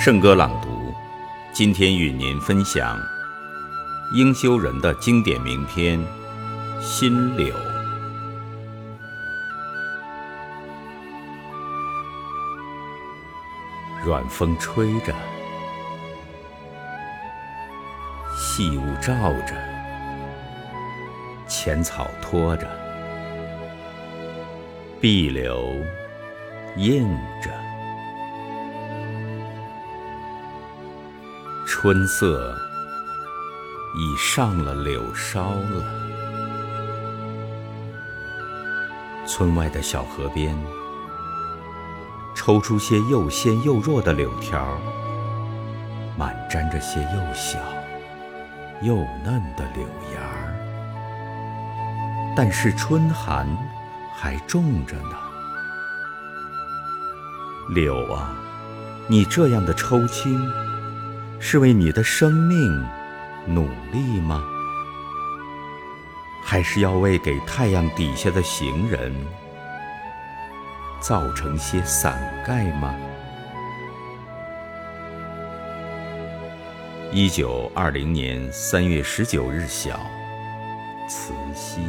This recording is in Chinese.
圣歌朗读，今天与您分享英修人的经典名篇《新柳》。软风吹着，细雾罩着，浅草拖着，碧柳映着。春色已上了柳梢了，村外的小河边，抽出些又鲜又弱的柳条，满沾着些又小又嫩的柳芽儿。但是春寒还种着呢，柳啊，你这样的抽青。是为你的生命努力吗？还是要为给太阳底下的行人造成些伞盖吗？一九二零年三月十九日晓，慈溪。